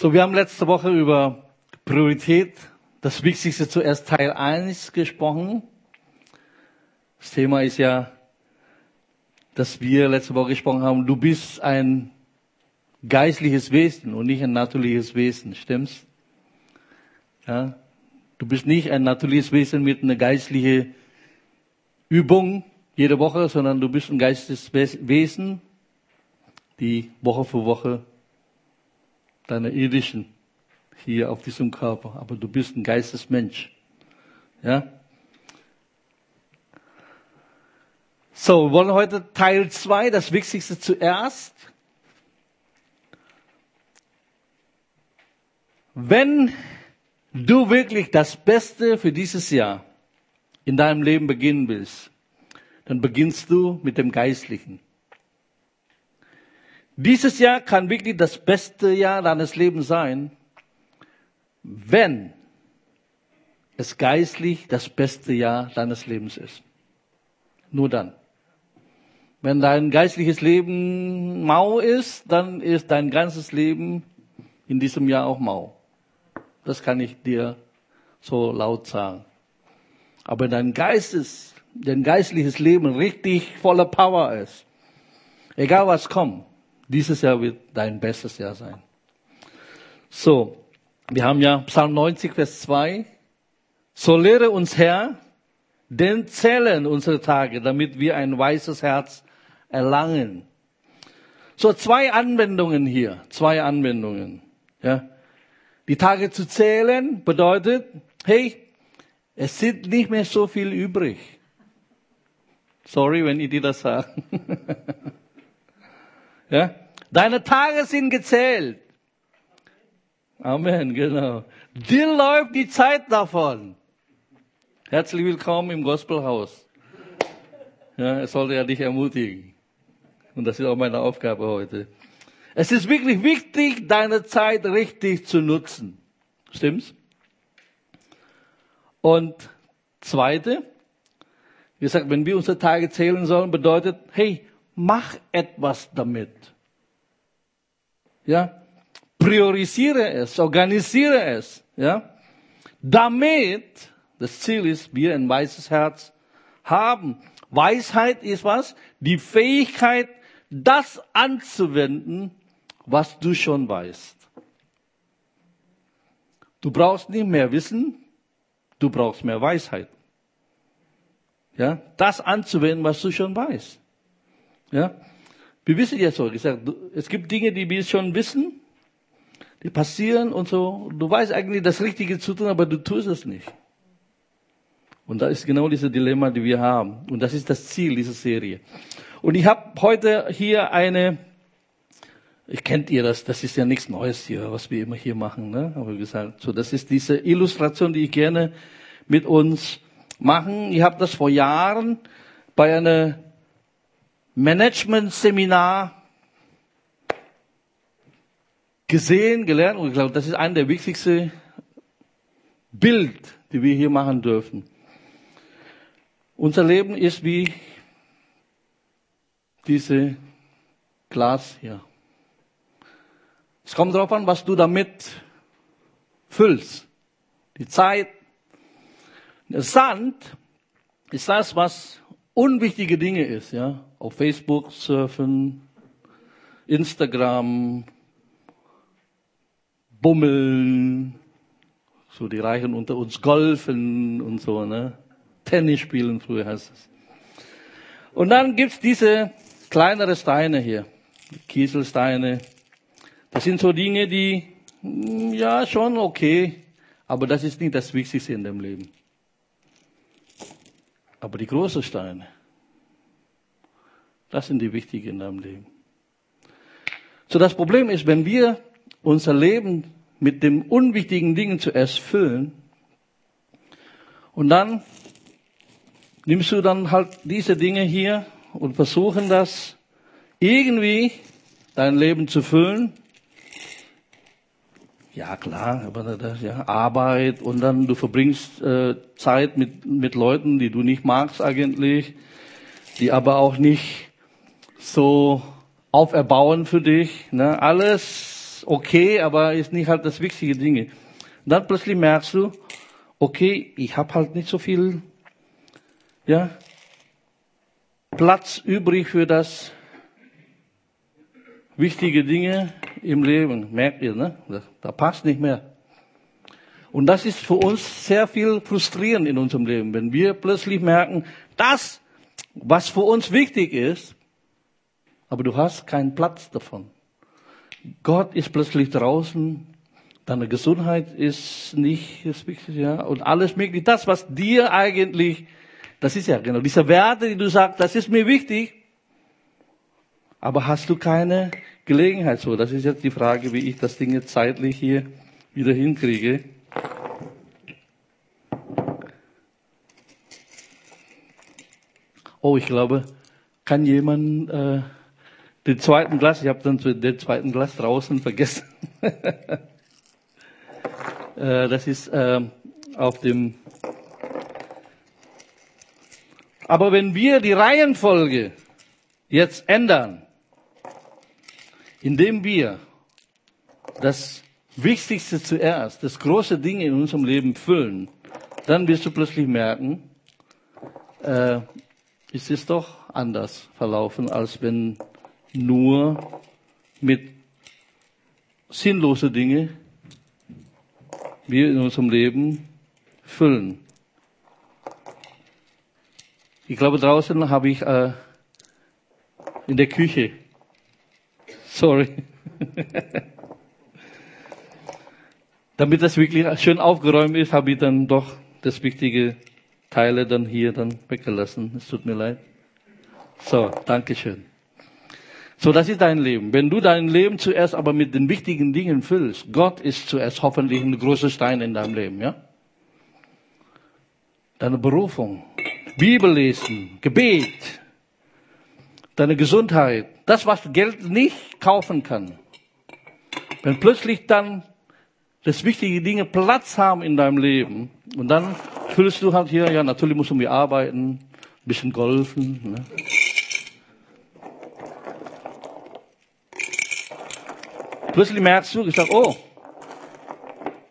So, wir haben letzte Woche über Priorität, das Wichtigste zuerst Teil 1 gesprochen. Das Thema ist ja, dass wir letzte Woche gesprochen haben, du bist ein geistliches Wesen und nicht ein natürliches Wesen, stimmt's? Ja? Du bist nicht ein natürliches Wesen mit einer geistlichen Übung jede Woche, sondern du bist ein geistliches Wesen, die Woche für Woche deine irdischen hier auf diesem Körper. Aber du bist ein Geistesmensch. Ja? So, wir wollen heute Teil zwei, das Wichtigste zuerst. Wenn du wirklich das Beste für dieses Jahr in deinem Leben beginnen willst, dann beginnst du mit dem Geistlichen. Dieses Jahr kann wirklich das beste Jahr deines Lebens sein, wenn es geistlich das beste Jahr deines Lebens ist. Nur dann. Wenn dein geistliches Leben mau ist, dann ist dein ganzes Leben in diesem Jahr auch mau. Das kann ich dir so laut sagen. Aber dein Geistes, dein geistliches Leben richtig voller Power ist. Egal was kommt. Dieses Jahr wird dein bestes Jahr sein. So, wir haben ja Psalm 90, Vers 2. So lehre uns Herr, denn zählen unsere Tage, damit wir ein weißes Herz erlangen. So zwei Anwendungen hier, zwei Anwendungen. Ja. Die Tage zu zählen bedeutet, hey, es sind nicht mehr so viel übrig. Sorry, wenn ich dir das sage. Ja? Deine Tage sind gezählt. Amen, genau. Dir läuft die Zeit davon. Herzlich willkommen im Gospelhaus. Ja, es sollte ja dich ermutigen. Und das ist auch meine Aufgabe heute. Es ist wirklich wichtig, deine Zeit richtig zu nutzen. Stimmt's? Und zweite, wie gesagt, wenn wir unsere Tage zählen sollen, bedeutet, hey, mach etwas damit. Ja, priorisiere es, organisiere es, ja, damit das Ziel ist, wir ein weißes Herz haben. Weisheit ist was? Die Fähigkeit, das anzuwenden, was du schon weißt. Du brauchst nicht mehr Wissen, du brauchst mehr Weisheit. Ja, das anzuwenden, was du schon weißt. Ja? Wir wissen ja so, gesagt, es gibt Dinge, die wir schon wissen, die passieren und so. Du weißt eigentlich das Richtige zu tun, aber du tust es nicht. Und da ist genau dieses Dilemma, die wir haben. Und das ist das Ziel dieser Serie. Und ich habe heute hier eine, ich kennt ihr das, das ist ja nichts Neues hier, was wir immer hier machen, ne? Aber gesagt, so das ist diese Illustration, die ich gerne mit uns machen. Ich habe das vor Jahren bei einer Management-Seminar gesehen, gelernt und ich glaube, das ist ein der wichtigsten Bild, die wir hier machen dürfen. Unser Leben ist wie diese Glas hier. Es kommt darauf an, was du damit füllst. Die Zeit. Der Sand ist das, was unwichtige Dinge ist, ja auf Facebook surfen, Instagram, bummeln, so die Reichen unter uns golfen und so, ne? Tennis spielen, früher heißt es. Und dann gibt's diese kleinere Steine hier, Kieselsteine. Das sind so Dinge, die, hm, ja, schon okay, aber das ist nicht das Wichtigste in dem Leben. Aber die großen Steine, das sind die wichtigen in deinem Leben. So, das Problem ist, wenn wir unser Leben mit den unwichtigen Dingen zuerst füllen und dann nimmst du dann halt diese Dinge hier und versuchen das irgendwie dein Leben zu füllen. Ja klar, aber das, ja Arbeit und dann du verbringst äh, Zeit mit mit Leuten, die du nicht magst eigentlich, die aber auch nicht so auferbauen für dich. Ne? Alles okay, aber ist nicht halt das wichtige Dinge. Und dann plötzlich merkst du, okay, ich habe halt nicht so viel, ja, Platz übrig für das wichtige Dinge im Leben. Merkt ihr, ne? Da, da passt nicht mehr. Und das ist für uns sehr viel frustrierend in unserem Leben, wenn wir plötzlich merken, das, was für uns wichtig ist, aber du hast keinen Platz davon. Gott ist plötzlich draußen, deine Gesundheit ist nicht das Wichtigste, ja, und alles mögliche. Das, was dir eigentlich, das ist ja genau, diese Werte, die du sagst, das ist mir wichtig, aber hast du keine Gelegenheit so? Das ist jetzt die Frage, wie ich das Ding jetzt zeitlich hier wieder hinkriege. Oh, ich glaube, kann jemand äh, den zweiten Glas, ich habe dann den zweiten Glas draußen vergessen. äh, das ist äh, auf dem. Aber wenn wir die Reihenfolge jetzt ändern, indem wir das Wichtigste zuerst, das große Ding in unserem Leben füllen, dann wirst du plötzlich merken, äh, es doch anders verlaufen, als wenn nur mit sinnlosen Dingen wir in unserem Leben füllen. Ich glaube, draußen habe ich äh, in der Küche, sorry, damit das wirklich schön aufgeräumt ist, habe ich dann doch das wichtige Teile dann hier dann weggelassen. Es tut mir leid. So, danke schön. So, das ist dein Leben. Wenn du dein Leben zuerst aber mit den wichtigen Dingen füllst, Gott ist zuerst hoffentlich ein großer Stein in deinem Leben, ja? Deine Berufung, Bibel lesen, Gebet, deine Gesundheit, das, was Geld nicht kaufen kann. Wenn plötzlich dann das wichtige Dinge Platz haben in deinem Leben und dann fühlst du halt hier, ja, natürlich müssen wir arbeiten, ein bisschen golfen. Ne? Plötzlich du, ich sag, oh,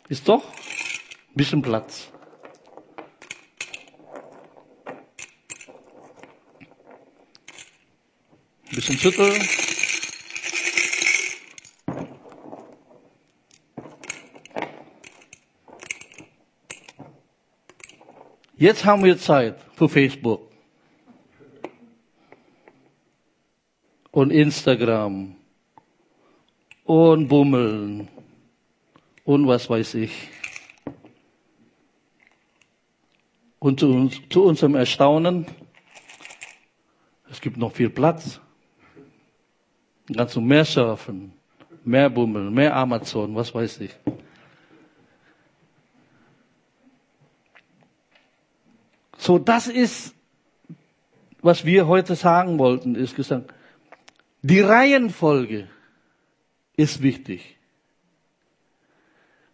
ist doch ein bisschen Platz. Ein bisschen schütteln. Jetzt haben wir Zeit für Facebook und Instagram und Bummeln und was weiß ich. Und zu, uns, zu unserem Erstaunen, es gibt noch viel Platz. Kannst du mehr surfen, mehr Bummeln, mehr Amazon, was weiß ich. So, das ist, was wir heute sagen wollten, ist gesagt, die Reihenfolge ist wichtig.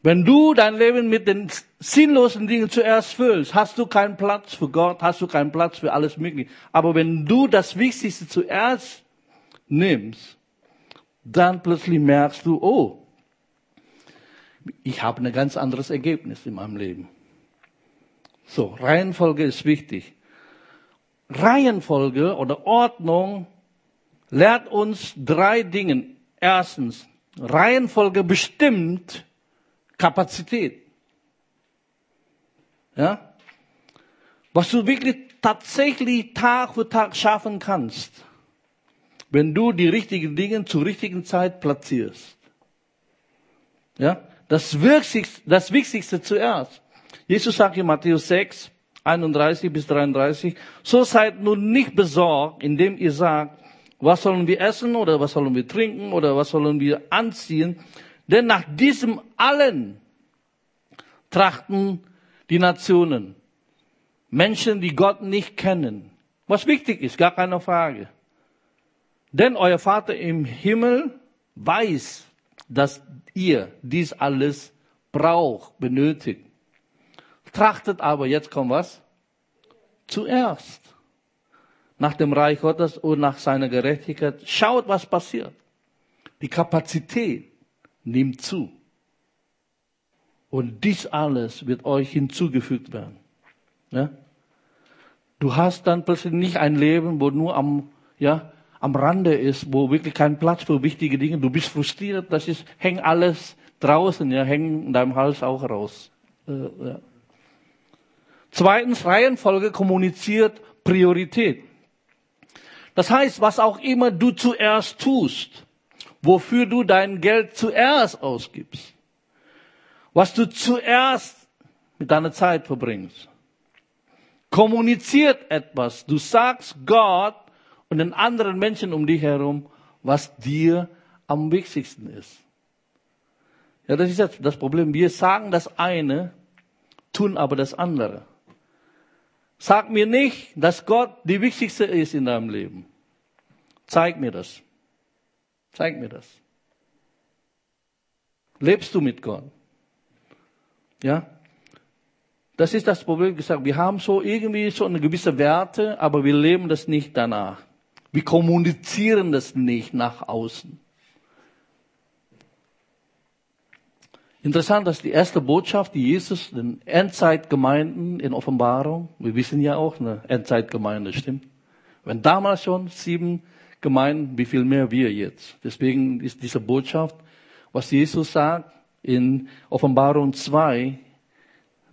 Wenn du dein Leben mit den sinnlosen Dingen zuerst füllst, hast du keinen Platz für Gott, hast du keinen Platz für alles Mögliche. Aber wenn du das Wichtigste zuerst nimmst, dann plötzlich merkst du, oh, ich habe ein ganz anderes Ergebnis in meinem Leben. So, Reihenfolge ist wichtig. Reihenfolge oder Ordnung lehrt uns drei Dinge. Erstens, Reihenfolge bestimmt Kapazität. Ja? Was du wirklich tatsächlich Tag für Tag schaffen kannst, wenn du die richtigen Dinge zur richtigen Zeit platzierst. Ja? Das Wichtigste, das Wichtigste zuerst. Jesus sagt in Matthäus 6, 31 bis 33, so seid nun nicht besorgt, indem ihr sagt, was sollen wir essen oder was sollen wir trinken oder was sollen wir anziehen? Denn nach diesem allen trachten die Nationen. Menschen, die Gott nicht kennen. Was wichtig ist, gar keine Frage. Denn euer Vater im Himmel weiß, dass ihr dies alles braucht, benötigt. Trachtet aber, jetzt kommt was, zuerst nach dem Reich Gottes und nach seiner Gerechtigkeit. Schaut, was passiert. Die Kapazität nimmt zu. Und dies alles wird euch hinzugefügt werden. Ja? Du hast dann plötzlich nicht ein Leben, wo nur am, ja, am Rande ist, wo wirklich kein Platz für wichtige Dinge. Du bist frustriert, das ist, häng alles draußen, ja, häng in deinem Hals auch raus. Äh, ja. Zweitens, Reihenfolge kommuniziert Priorität. Das heißt, was auch immer du zuerst tust, wofür du dein Geld zuerst ausgibst, was du zuerst mit deiner Zeit verbringst, kommuniziert etwas. Du sagst Gott und den anderen Menschen um dich herum, was dir am wichtigsten ist. Ja, das ist jetzt das Problem. Wir sagen das eine, tun aber das andere. Sag mir nicht, dass Gott die wichtigste ist in deinem Leben. Zeig mir das. Zeig mir das. Lebst du mit Gott? Ja? Das ist das Problem gesagt. Wir haben so irgendwie so eine gewisse Werte, aber wir leben das nicht danach. Wir kommunizieren das nicht nach außen. Interessant, dass die erste Botschaft, die Jesus den Endzeitgemeinden in Offenbarung, wir wissen ja auch, eine Endzeitgemeinde, stimmt? Wenn damals schon sieben Gemeinden, wie viel mehr wir jetzt? Deswegen ist diese Botschaft, was Jesus sagt in Offenbarung 2,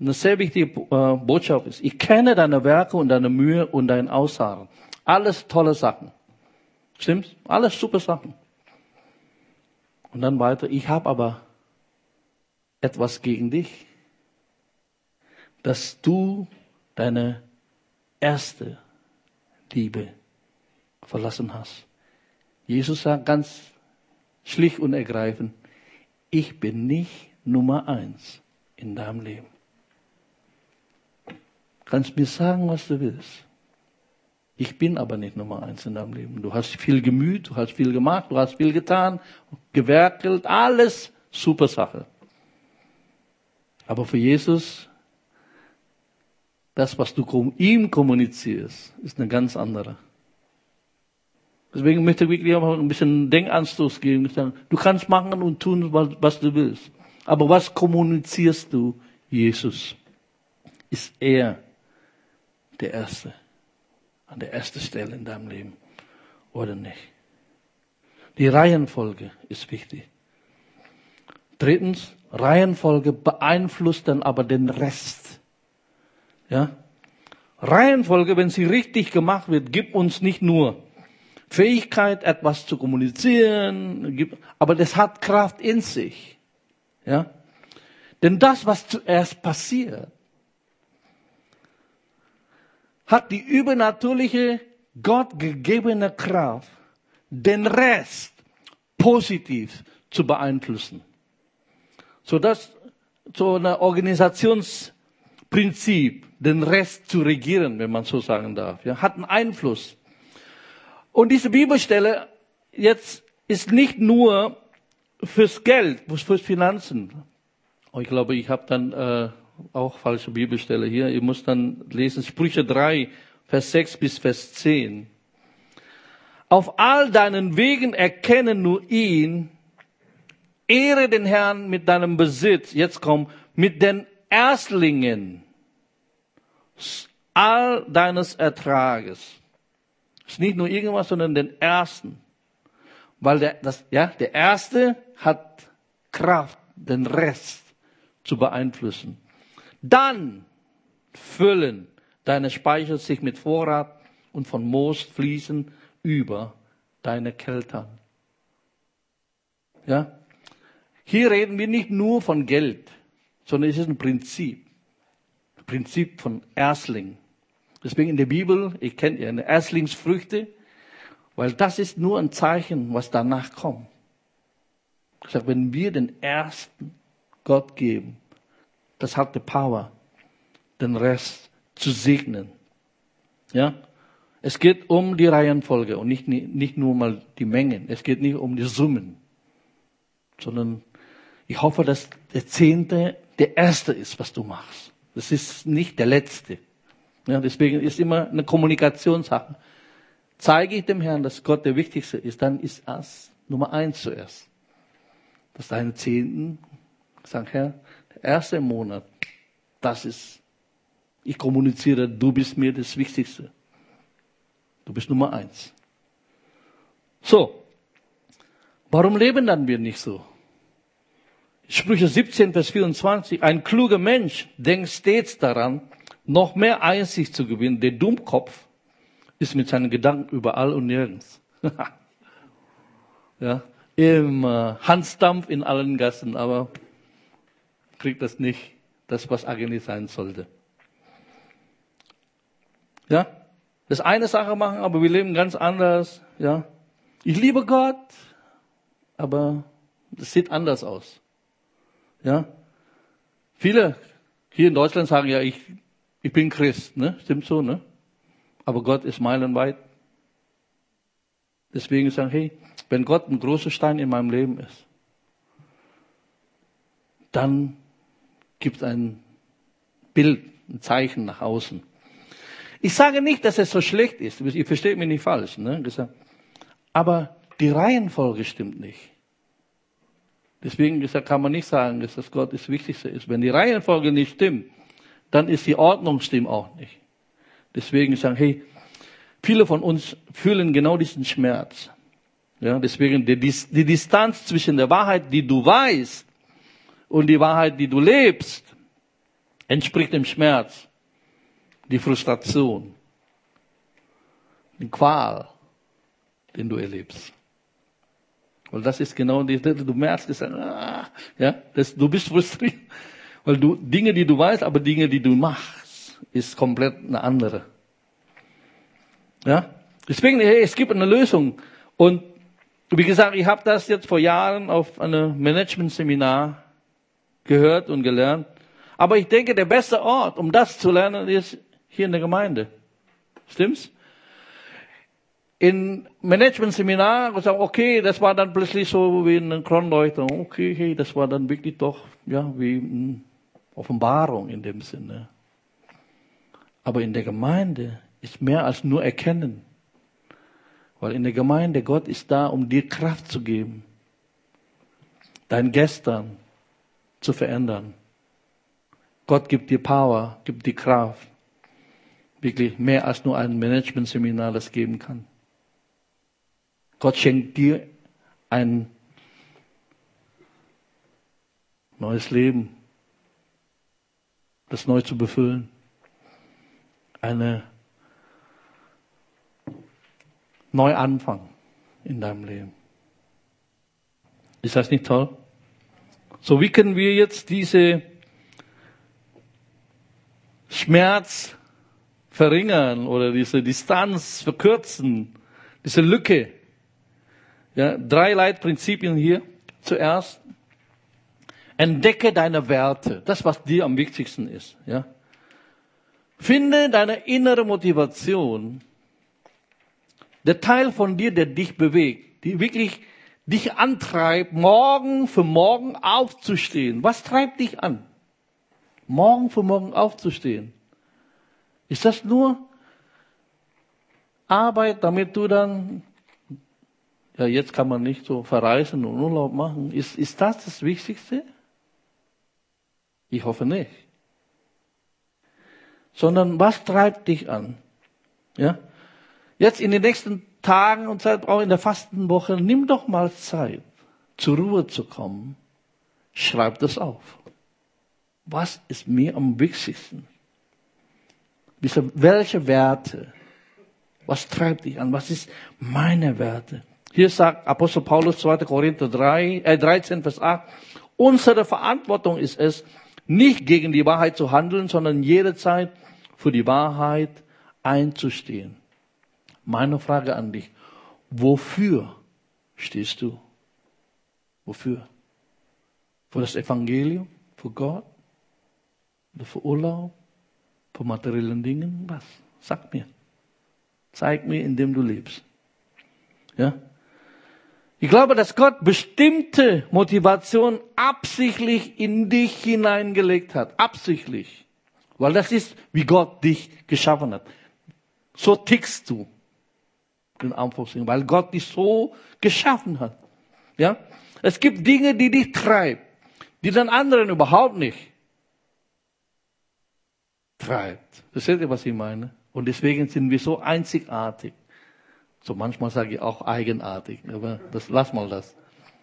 eine sehr wichtige äh, Botschaft ist. Ich kenne deine Werke und deine Mühe und dein Aussagen. Alles tolle Sachen. Stimmt's? Alles super Sachen. Und dann weiter, ich habe aber etwas gegen dich, dass du deine erste Liebe verlassen hast. Jesus sagt ganz schlicht und ergreifend, ich bin nicht Nummer eins in deinem Leben. Kannst mir sagen, was du willst. Ich bin aber nicht Nummer eins in deinem Leben. Du hast viel gemüht, du hast viel gemacht, du hast viel getan, gewerkelt, alles super Sache. Aber für Jesus, das, was du ihm kommunizierst, ist eine ganz andere. Deswegen möchte ich wirklich auch ein bisschen Denkanstoß geben. Du kannst machen und tun, was, du willst. Aber was kommunizierst du Jesus? Ist er der Erste? An der ersten Stelle in deinem Leben? Oder nicht? Die Reihenfolge ist wichtig. Drittens, Reihenfolge beeinflusst dann aber den Rest. Ja? Reihenfolge, wenn sie richtig gemacht wird, gibt uns nicht nur Fähigkeit, etwas zu kommunizieren, aber das hat Kraft in sich. Ja? Denn das, was zuerst passiert, hat die übernatürliche, Gott gegebene Kraft, den Rest positiv zu beeinflussen so dass so ein Organisationsprinzip, den Rest zu regieren, wenn man so sagen darf, ja, hat einen Einfluss. Und diese Bibelstelle jetzt ist nicht nur fürs Geld, fürs Finanzen. Oh, ich glaube, ich habe dann äh, auch falsche Bibelstelle hier. Ihr müsst dann lesen Sprüche 3, Vers 6 bis Vers 10. Auf all deinen Wegen erkennen nur ihn, Ehre den Herrn mit deinem Besitz. Jetzt komm, mit den Erstlingen all deines Ertrages. Ist nicht nur irgendwas, sondern den Ersten. Weil der, das, ja, der Erste hat Kraft, den Rest zu beeinflussen. Dann füllen deine Speicher sich mit Vorrat und von Moos fließen über deine Keltern. Ja? Hier reden wir nicht nur von Geld, sondern es ist ein Prinzip. Prinzip von Erstling. Deswegen in der Bibel, ich kennt ja Erstlingsfrüchte, weil das ist nur ein Zeichen, was danach kommt. Ich sage, wenn wir den ersten Gott geben, das hat die Power, den Rest zu segnen. Ja? Es geht um die Reihenfolge und nicht, nicht nur mal die Mengen. Es geht nicht um die Summen, sondern ich hoffe, dass der Zehnte der Erste ist, was du machst. Das ist nicht der Letzte. Ja, deswegen ist immer eine Kommunikationssache. Zeige ich dem Herrn, dass Gott der Wichtigste ist, dann ist das Nummer eins zuerst. dass deine Zehnten sagen, Herr, der erste Monat, das ist, ich kommuniziere, du bist mir das Wichtigste. Du bist Nummer eins. So. Warum leben dann wir nicht so? Sprüche 17, Vers 24. Ein kluger Mensch denkt stets daran, noch mehr Einsicht zu gewinnen. Der Dummkopf ist mit seinen Gedanken überall und nirgends. ja, immer Hansdampf in allen Gassen, aber kriegt das nicht, das was eigentlich sein sollte. Ja, das eine Sache machen, aber wir leben ganz anders. Ja, ich liebe Gott, aber es sieht anders aus. Ja, viele hier in Deutschland sagen ja, ich, ich bin Christ, ne? Stimmt so, ne? Aber Gott ist meilenweit. Deswegen sagen, hey, wenn Gott ein großer Stein in meinem Leben ist, dann gibt ein Bild, ein Zeichen nach außen. Ich sage nicht, dass es so schlecht ist. Ihr versteht mich nicht falsch. Ne? Aber die Reihenfolge stimmt nicht. Deswegen gesagt, kann man nicht sagen, dass das Gott das Wichtigste ist. Wenn die Reihenfolge nicht stimmt, dann ist die Ordnung stimmt auch nicht. Deswegen sagen, hey, viele von uns fühlen genau diesen Schmerz. Ja, deswegen die, die Distanz zwischen der Wahrheit, die du weißt, und die Wahrheit, die du lebst, entspricht dem Schmerz, die Frustration, die Qual, den du erlebst. Weil das ist genau die, du merkst, dass, ah, ja, das, du bist frustriert, weil du Dinge, die du weißt, aber Dinge, die du machst, ist komplett eine andere. Ja, deswegen, hey, es gibt eine Lösung. Und wie gesagt, ich habe das jetzt vor Jahren auf einem Management-Seminar gehört und gelernt. Aber ich denke, der beste Ort, um das zu lernen, ist hier in der Gemeinde. Stimmt's? In Management-Seminar gesagt, okay, das war dann plötzlich so wie eine Kronleuchtung. Okay, hey, das war dann wirklich doch, ja, wie eine Offenbarung in dem Sinne. Aber in der Gemeinde ist mehr als nur erkennen. Weil in der Gemeinde Gott ist da, um dir Kraft zu geben. Dein Gestern, zu verändern. Gott gibt dir Power, gibt dir Kraft. Wirklich mehr als nur ein Management-Seminar das geben kann. Gott schenkt dir ein neues Leben, das neu zu befüllen. Eine Neuanfang in deinem Leben. Ist das nicht toll? So, wie können wir jetzt diese Schmerz verringern oder diese Distanz verkürzen, diese Lücke? Ja, drei Leitprinzipien hier. Zuerst, entdecke deine Werte, das was dir am wichtigsten ist. Ja, finde deine innere Motivation, der Teil von dir, der dich bewegt, die wirklich dich antreibt, morgen für morgen aufzustehen. Was treibt dich an? Morgen für morgen aufzustehen. Ist das nur Arbeit, damit du dann, ja, jetzt kann man nicht so verreisen und Urlaub machen. Ist, ist das das Wichtigste? Ich hoffe nicht. Sondern was treibt dich an? Ja? Jetzt in den nächsten Tagen und Zeit auch in der Fastenwoche, nimm doch mal Zeit, zur Ruhe zu kommen. Schreib das auf. Was ist mir am wichtigsten? Welche Werte? Was treibt dich an? Was ist meine Werte? Hier sagt Apostel Paulus 2. Korinther 3, äh 13, Vers 8, unsere Verantwortung ist es, nicht gegen die Wahrheit zu handeln, sondern jederzeit für die Wahrheit einzustehen. Meine Frage an dich, wofür stehst du? Wofür? Für das Evangelium? Für Gott? Oder für Urlaub? Für materiellen Dingen? Was? Sag mir. Zeig mir, indem du lebst. Ja? Ich glaube, dass Gott bestimmte Motivation absichtlich in dich hineingelegt hat. Absichtlich. Weil das ist, wie Gott dich geschaffen hat. So tickst du in Anführungszeichen, weil Gott dich so geschaffen hat. Ja? Es gibt Dinge, die dich treiben, die den anderen überhaupt nicht treibt. Versteht ihr, was ich meine? Und deswegen sind wir so einzigartig. So manchmal sage ich auch eigenartig, aber das lass mal das.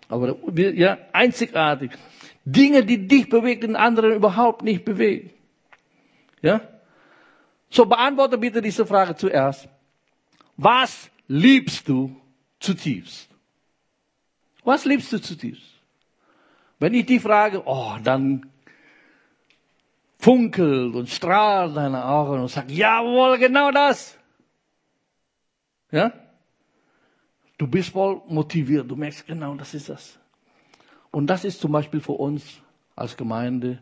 Aber ja, einzigartig. Dinge, die dich bewegen, den anderen überhaupt nicht bewegen. Ja? So beantworte bitte diese Frage zuerst. Was liebst du zutiefst? Was liebst du zutiefst? Wenn ich die frage, oh, dann funkelt und strahlt deine Augen und sagt, jawohl, genau das. Ja? Du bist voll motiviert, du merkst genau, das ist das. Und das ist zum Beispiel für uns als Gemeinde,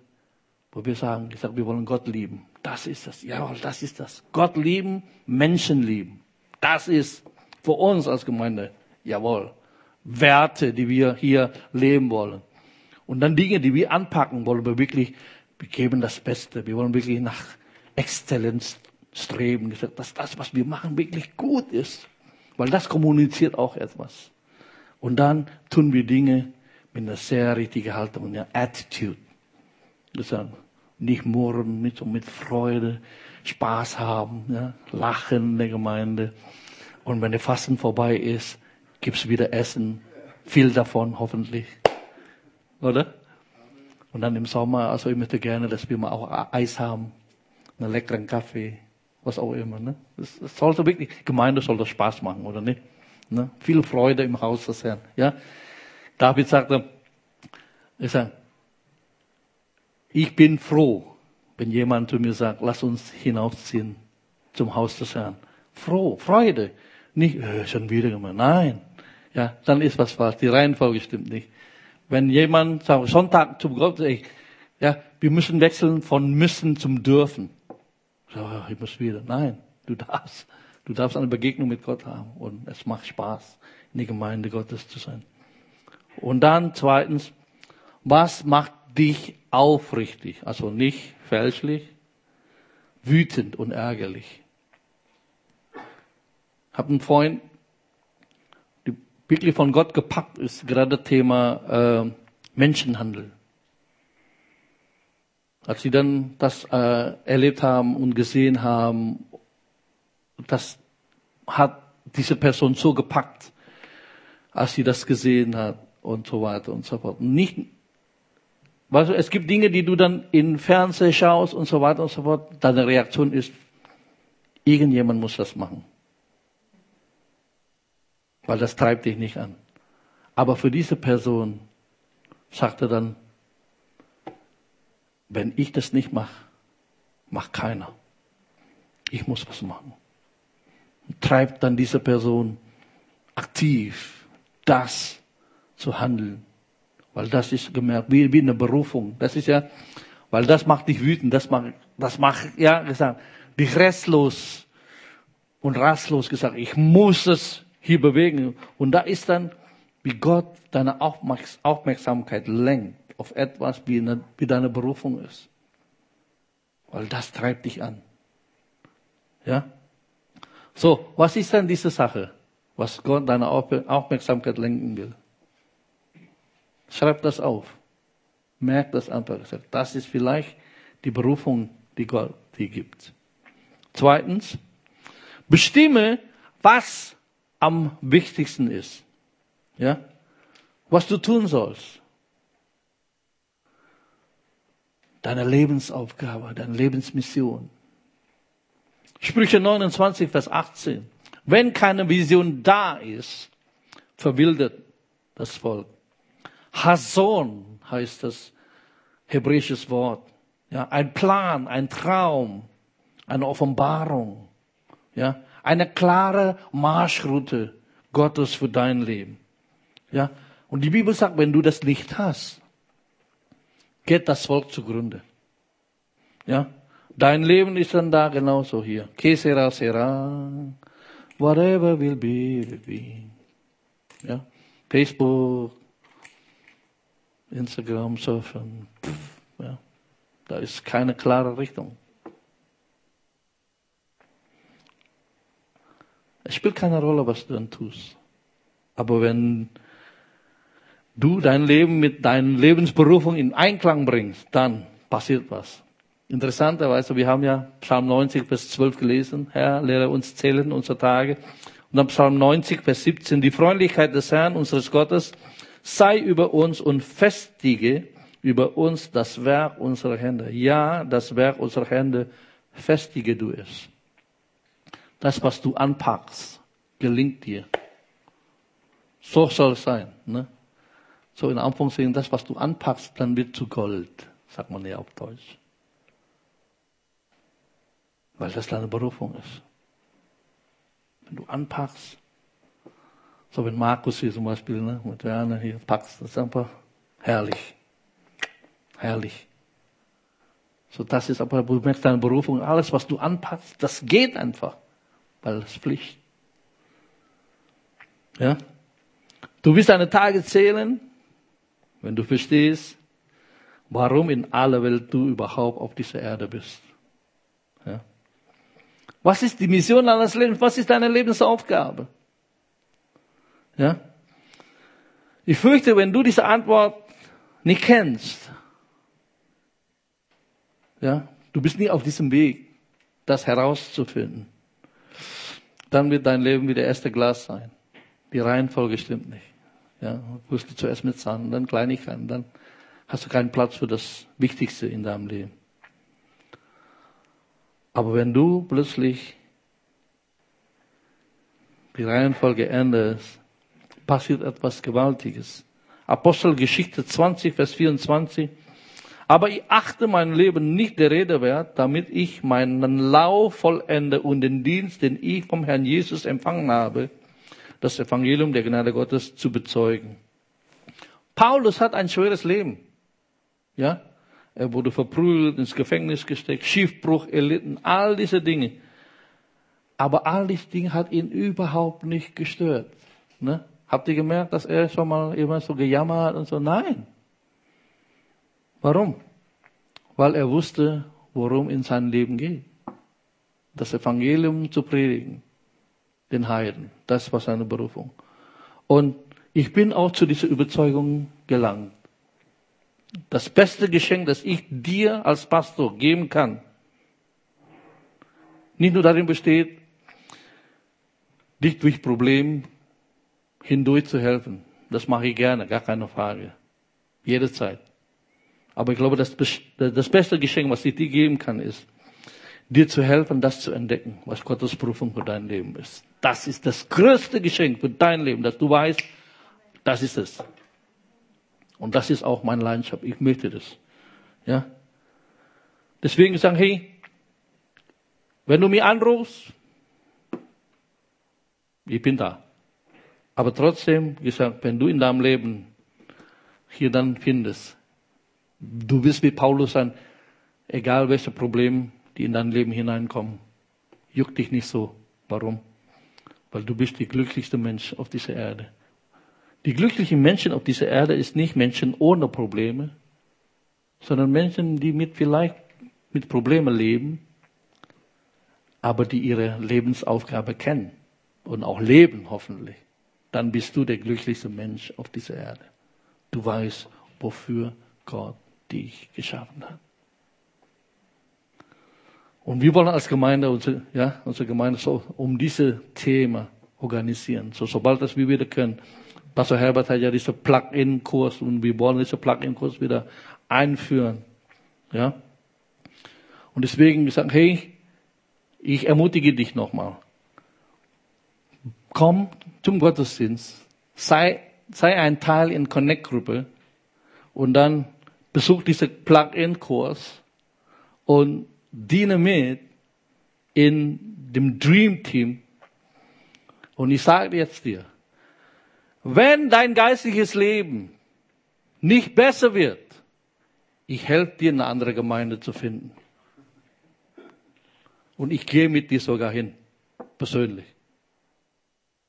wo wir sagen, ich sage, wir wollen Gott lieben. Das ist das. Jawohl, das ist das. Gott lieben, Menschen lieben. Das ist für uns als Gemeinde, jawohl, Werte, die wir hier leben wollen. Und dann Dinge, die wir anpacken, wollen wir wirklich wir geben das Beste. Wir wollen wirklich nach Exzellenz streben. Dass das, was wir machen, wirklich gut ist. Weil das kommuniziert auch etwas. Und dann tun wir Dinge mit einer sehr richtigen Haltung, einer Attitude. Gesagt, nicht murren, nicht so mit Freude, Spaß haben, ja, lachen in der Gemeinde. Und wenn der Fasten vorbei ist, gibt's wieder Essen. Viel davon, hoffentlich. Oder? Und dann im Sommer, also ich möchte gerne, dass wir mal auch Eis haben, einen leckeren Kaffee, was auch immer. Ne? Das, das sollte wirklich, Gemeinde soll das Spaß machen, oder nicht? Ne? Viel Freude im Haus des Herrn. Ja? David sagte, ich, sag, ich bin froh, wenn jemand zu mir sagt, lass uns hinausziehen zum Haus des Herrn. Froh, Freude. Nicht, äh, schon wieder gemacht. Nein. Ja, dann ist was falsch. Die Reihenfolge stimmt nicht. Wenn jemand sagt, Sonntag zum Gott, ja, wir müssen wechseln von müssen zum dürfen. So, ich muss wieder. Nein, du darfst. Du darfst eine Begegnung mit Gott haben und es macht Spaß, in der Gemeinde Gottes zu sein. Und dann zweitens, was macht dich aufrichtig? Also nicht fälschlich, wütend und ärgerlich. Ich habe einen Freund, wirklich von Gott gepackt ist, gerade Thema äh, Menschenhandel. Als sie dann das äh, erlebt haben und gesehen haben, das hat diese Person so gepackt, als sie das gesehen hat und so weiter und so fort. Nicht, weißt du, es gibt Dinge, die du dann in Fernsehen schaust und so weiter und so fort. Deine Reaktion ist, irgendjemand muss das machen weil das treibt dich nicht an. Aber für diese Person sagt er dann, wenn ich das nicht mache, macht keiner. Ich muss was machen. Und treibt dann diese Person aktiv, das zu handeln. Weil das ist gemerkt, wie, wie eine Berufung. Das ist ja, weil das macht dich wütend, das macht, das macht, ja, gesagt, dich restlos und rastlos gesagt, ich muss es hier bewegen. Und da ist dann, wie Gott deine Aufmerksamkeit lenkt auf etwas, wie, eine, wie deine Berufung ist. Weil das treibt dich an. Ja? So, was ist denn diese Sache, was Gott deine Aufmerksamkeit lenken will? Schreib das auf. Merk das einfach. Das ist vielleicht die Berufung, die Gott dir gibt. Zweitens, bestimme, was am wichtigsten ist. Ja? Was du tun sollst. Deine Lebensaufgabe, deine Lebensmission. Sprüche 29, Vers 18. Wenn keine Vision da ist, verwildert das Volk. Hason heißt das hebräisches Wort. Ja, ein Plan, ein Traum, eine Offenbarung. Ja, eine klare Marschroute Gottes für dein Leben. Ja? Und die Bibel sagt, wenn du das nicht hast, geht das Volk zugrunde. Ja? Dein Leben ist dann da genauso hier. Que sera. Whatever will be, will be. Ja? Facebook, Instagram, Surfen. Ja? Da ist keine klare Richtung. Es spielt keine Rolle, was du dann tust. Aber wenn du dein Leben mit deiner Lebensberufung in Einklang bringst, dann passiert was. Interessanterweise, wir haben ja Psalm 90, Vers 12 gelesen. Herr, lehre uns zählen unsere Tage. Und dann Psalm 90, Vers 17. Die Freundlichkeit des Herrn, unseres Gottes, sei über uns und festige über uns das Werk unserer Hände. Ja, das Werk unserer Hände, festige du es. Das, was du anpackst, gelingt dir. So soll es sein. Ne? So in Anführungszeichen, das, was du anpackst, dann wird zu Gold, sagt man ja auf Deutsch. Weil das deine Berufung ist. Wenn du anpackst, so wenn Markus hier zum Beispiel, ne, mit Werner hier packst, das ist einfach herrlich. Herrlich. So, das ist aber, du merkst deine Berufung, alles, was du anpackst, das geht einfach. Weil ist Pflicht. Ja? Du wirst deine Tage zählen, wenn du verstehst, warum in aller Welt du überhaupt auf dieser Erde bist. Ja? Was ist die Mission deines Lebens? Was ist deine Lebensaufgabe? Ja? Ich fürchte, wenn du diese Antwort nicht kennst, ja, du bist nie auf diesem Weg, das herauszufinden, dann wird dein Leben wie der erste Glas sein. Die Reihenfolge stimmt nicht. Ja, du zuerst mit Zahn, dann Kleinigkeiten, dann hast du keinen Platz für das Wichtigste in deinem Leben. Aber wenn du plötzlich die Reihenfolge änderst, passiert etwas Gewaltiges. Apostelgeschichte 20, Vers 24. Aber ich achte mein Leben nicht der Rede wert, damit ich meinen Lauf vollende und den Dienst, den ich vom Herrn Jesus empfangen habe, das Evangelium der Gnade Gottes zu bezeugen. Paulus hat ein schweres Leben. Ja? Er wurde verprügelt, ins Gefängnis gesteckt, Schiffbruch erlitten, all diese Dinge. Aber all diese Dinge hat ihn überhaupt nicht gestört. Ne? Habt ihr gemerkt, dass er schon mal immer so gejammert hat und so? Nein. Warum? Weil er wusste, worum in seinem Leben geht. Das Evangelium zu predigen den Heiden. Das war seine Berufung. Und ich bin auch zu dieser Überzeugung gelangt. Das beste Geschenk, das ich dir als Pastor geben kann, nicht nur darin besteht, dich durch Probleme hindurch zu helfen. Das mache ich gerne, gar keine Frage. Jederzeit. Aber ich glaube, das, das beste Geschenk, was ich dir geben kann, ist, dir zu helfen, das zu entdecken, was Gottes Prüfung für dein Leben ist. Das ist das größte Geschenk für dein Leben, dass du weißt, das ist es. Und das ist auch meine Leidenschaft. Ich möchte das. Ja. Deswegen sagen, hey, wenn du mir anrufst, ich bin da. Aber trotzdem gesagt, wenn du in deinem Leben hier dann findest, du wirst wie Paulus sein, egal welche Probleme die in dein Leben hineinkommen. Juckt dich nicht so. Warum? Weil du bist der glücklichste Mensch auf dieser Erde. Die glücklichen Menschen auf dieser Erde ist nicht Menschen ohne Probleme, sondern Menschen, die mit vielleicht mit Problemen leben, aber die ihre Lebensaufgabe kennen und auch leben hoffentlich. Dann bist du der glücklichste Mensch auf dieser Erde. Du weißt, wofür Gott dich geschaffen hat. Und wir wollen als Gemeinde, unsere, ja, unsere Gemeinde so um diese Thema organisieren. So, sobald das wir wieder können. Pastor Herbert hat ja diese Plug-in-Kurs und wir wollen diese Plug-in-Kurs wieder einführen. Ja. Und deswegen gesagt, hey, ich ermutige dich nochmal. Komm zum Gottesdienst. Sei, sei ein Teil in Connect-Gruppe und dann besuch diese Plug-in-Kurs und diene mit in dem Dream Team. Und ich sage jetzt dir, wenn dein geistliches Leben nicht besser wird, ich helfe dir, eine andere Gemeinde zu finden. Und ich gehe mit dir sogar hin, persönlich.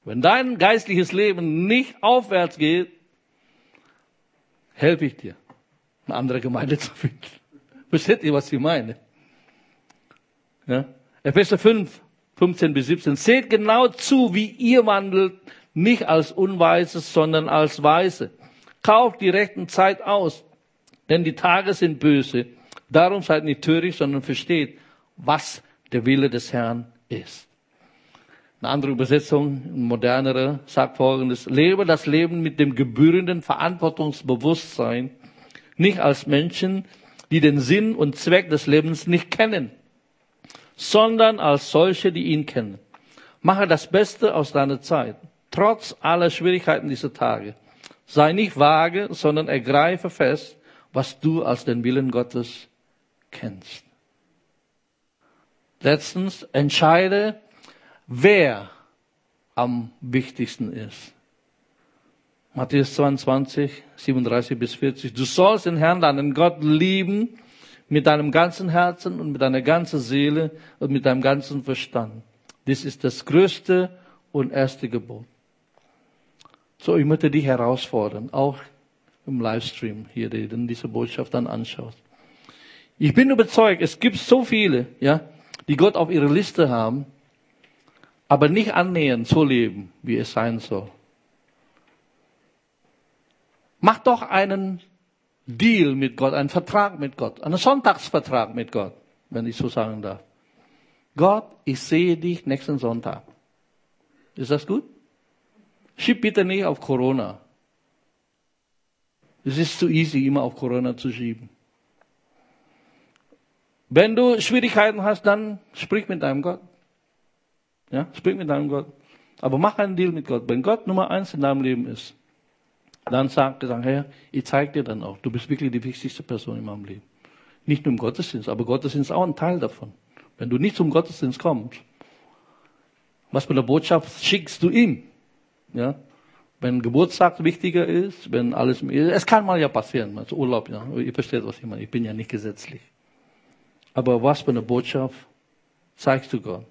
Wenn dein geistliches Leben nicht aufwärts geht, helfe ich dir, eine andere Gemeinde zu finden. Versteht ihr, was ich meine? Ja? Epheser 5, 15 bis 17. Seht genau zu, wie ihr wandelt, nicht als Unweise, sondern als Weise. Kauft die rechten Zeit aus, denn die Tage sind böse. Darum seid nicht töricht, sondern versteht, was der Wille des Herrn ist. Eine andere Übersetzung, modernere, sagt folgendes, lebe das Leben mit dem gebührenden Verantwortungsbewusstsein, nicht als Menschen, die den Sinn und Zweck des Lebens nicht kennen, sondern als solche, die ihn kennen. Mache das Beste aus deiner Zeit, trotz aller Schwierigkeiten dieser Tage. Sei nicht vage, sondern ergreife fest, was du als den Willen Gottes kennst. Letztens entscheide, wer am wichtigsten ist. Matthäus 22, 37 bis 40. Du sollst den Herrn, deinen Gott lieben mit deinem ganzen Herzen und mit deiner ganzen Seele und mit deinem ganzen Verstand. Das ist das größte und erste Gebot. So, ich möchte dich herausfordern, auch im Livestream hier, der diese Botschaft dann anschaut. Ich bin überzeugt, es gibt so viele, ja, die Gott auf ihrer Liste haben, aber nicht annähernd so leben, wie es sein soll. Mach doch einen Deal mit Gott, einen Vertrag mit Gott, einen Sonntagsvertrag mit Gott, wenn ich so sagen darf. Gott, ich sehe dich nächsten Sonntag. Ist das gut? Schieb bitte nicht auf Corona. Es ist zu easy, immer auf Corona zu schieben. Wenn du Schwierigkeiten hast, dann sprich mit deinem Gott. Ja, sprich mit deinem Gott. Aber mach einen Deal mit Gott. Wenn Gott Nummer eins in deinem Leben ist, dann sag, sag Herr, ich zeige dir dann auch, du bist wirklich die wichtigste Person in meinem Leben. Nicht nur im Gottesdienst, aber Gottesdienst ist auch ein Teil davon. Wenn du nicht zum Gottesdienst kommst, was mit der Botschaft schickst du ihm? Ja? Wenn Geburtstag wichtiger ist, wenn alles, es kann mal ja passieren, also Urlaub, ja. Ihr versteht, was ich meine. Ich bin ja nicht gesetzlich. Aber was für eine Botschaft zeigst du Gott?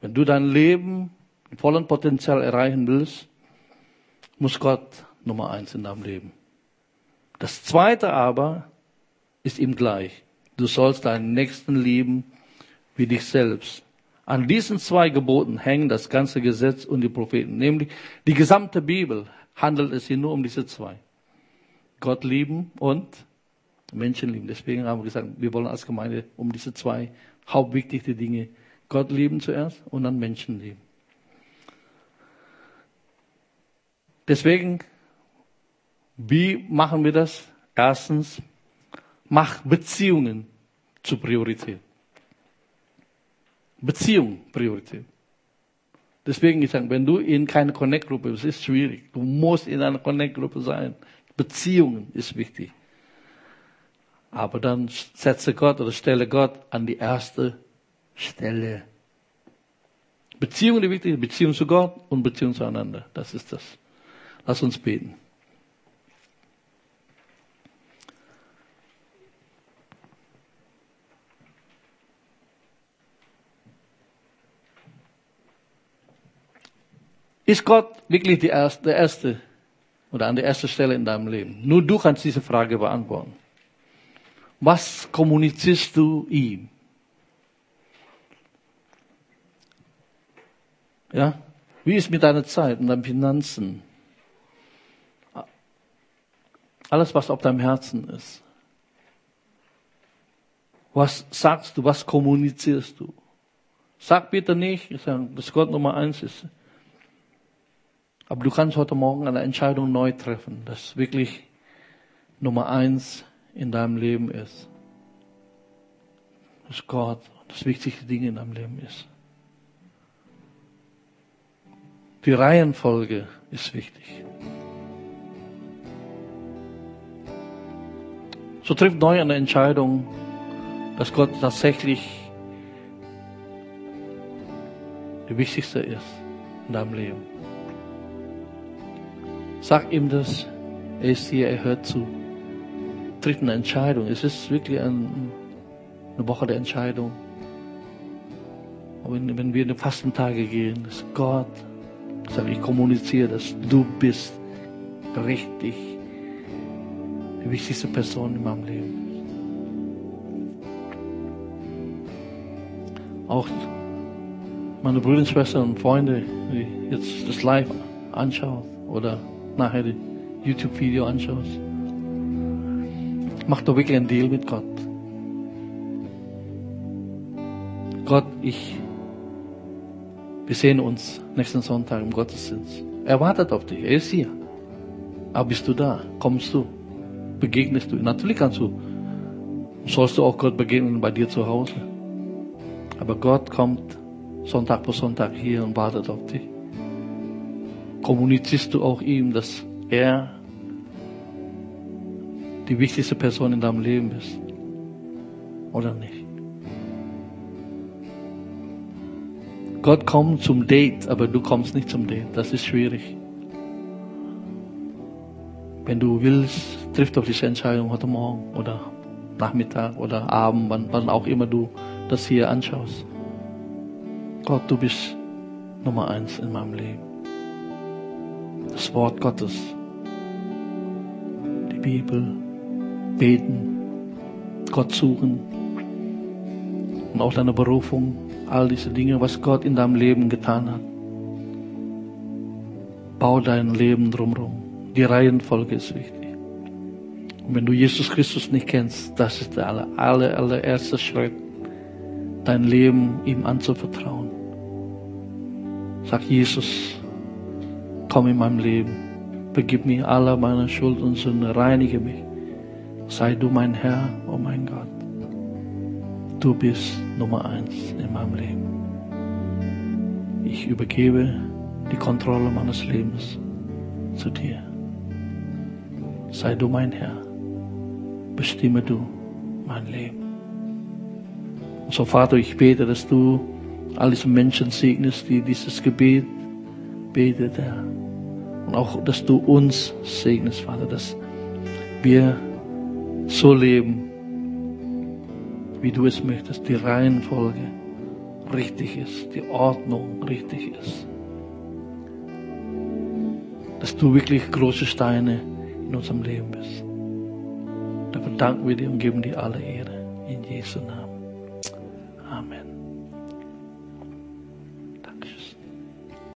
Wenn du dein Leben im vollen Potenzial erreichen willst, muss Gott Nummer eins in deinem Leben. Das zweite aber ist ihm gleich. Du sollst deinen Nächsten lieben wie dich selbst. An diesen zwei Geboten hängen das ganze Gesetz und die Propheten. Nämlich die gesamte Bibel handelt es hier nur um diese zwei. Gott lieben und Menschen lieben. Deswegen haben wir gesagt, wir wollen als Gemeinde um diese zwei hauptwichtige Dinge Gott lieben zuerst und dann Menschen lieben. Deswegen, wie machen wir das? Erstens, mach Beziehungen zur Priorität. Beziehung Priorität. Deswegen ich sage, wenn du in keine Connect-Gruppe bist, ist schwierig. Du musst in einer Connect-Gruppe sein. Beziehungen ist wichtig. Aber dann setze Gott oder stelle Gott an die erste Stelle. Beziehung die wichtige Beziehung zu Gott und Beziehung zueinander. Das ist das. Lass uns beten. Ist Gott wirklich erste, der Erste oder an der ersten Stelle in deinem Leben? Nur du kannst diese Frage beantworten. Was kommunizierst du ihm? Ja? Wie ist mit deiner Zeit und deinen Finanzen? Alles, was auf deinem Herzen ist. Was sagst du? Was kommunizierst du? Sag bitte nicht, dass Gott Nummer eins ist. Aber du kannst heute Morgen eine Entscheidung neu treffen, dass wirklich Nummer eins in deinem Leben ist. Dass Gott das wichtigste Ding in deinem Leben ist. Die Reihenfolge ist wichtig. So trifft neu eine Entscheidung, dass Gott tatsächlich die wichtigste ist in deinem Leben. Sag ihm das, er ist hier, er hört zu. Trifft eine Entscheidung. Es ist wirklich ein, eine Woche der Entscheidung. Wenn, wenn wir in die Fastentage gehen, ist Gott Sag, ich kommuniziere, dass du bist richtig die wichtigste Person in meinem Leben. Auch meine Brüder, Schwestern und Freunde, die jetzt das Live anschauen oder nachher YouTube-Video anschaust. Mach doch wirklich einen Deal mit Gott. Gott, ich, wir sehen uns nächsten Sonntag im Gottesdienst. Er wartet auf dich, er ist hier. Aber bist du da? Kommst du? Begegnest du? Natürlich kannst du, sollst du auch Gott begegnen bei dir zu Hause. Aber Gott kommt Sonntag für Sonntag hier und wartet auf dich. Kommunizierst du auch ihm, dass er die wichtigste Person in deinem Leben ist? Oder nicht? Gott kommt zum Date, aber du kommst nicht zum Date. Das ist schwierig. Wenn du willst, triff doch diese Entscheidung heute Morgen oder Nachmittag oder Abend, wann, wann auch immer du das hier anschaust. Gott, du bist Nummer eins in meinem Leben. Das Wort Gottes, die Bibel, beten, Gott suchen und auch deine Berufung, all diese Dinge, was Gott in deinem Leben getan hat. Bau dein Leben drumherum. Die Reihenfolge ist wichtig. Und wenn du Jesus Christus nicht kennst, das ist der aller, aller, allererste Schritt, dein Leben ihm anzuvertrauen. Sag Jesus, komm in mein Leben, vergib mir alle meine Schuld und Sünde, reinige mich. Sei du mein Herr, oh mein Gott. Du bist Nummer eins in meinem Leben. Ich übergebe die Kontrolle meines Lebens zu dir. Sei du mein Herr bestimme du mein Leben. Und so, Vater, ich bete, dass du all diese Menschen segnest, die dieses Gebet betet, Herr. Und auch, dass du uns segnest, Vater, dass wir so leben, wie du es möchtest, die Reihenfolge richtig ist, die Ordnung richtig ist. Dass du wirklich große Steine in unserem Leben bist. Dafür danken wir dir und geben dir alle Ehre. In Jesu Namen. Amen.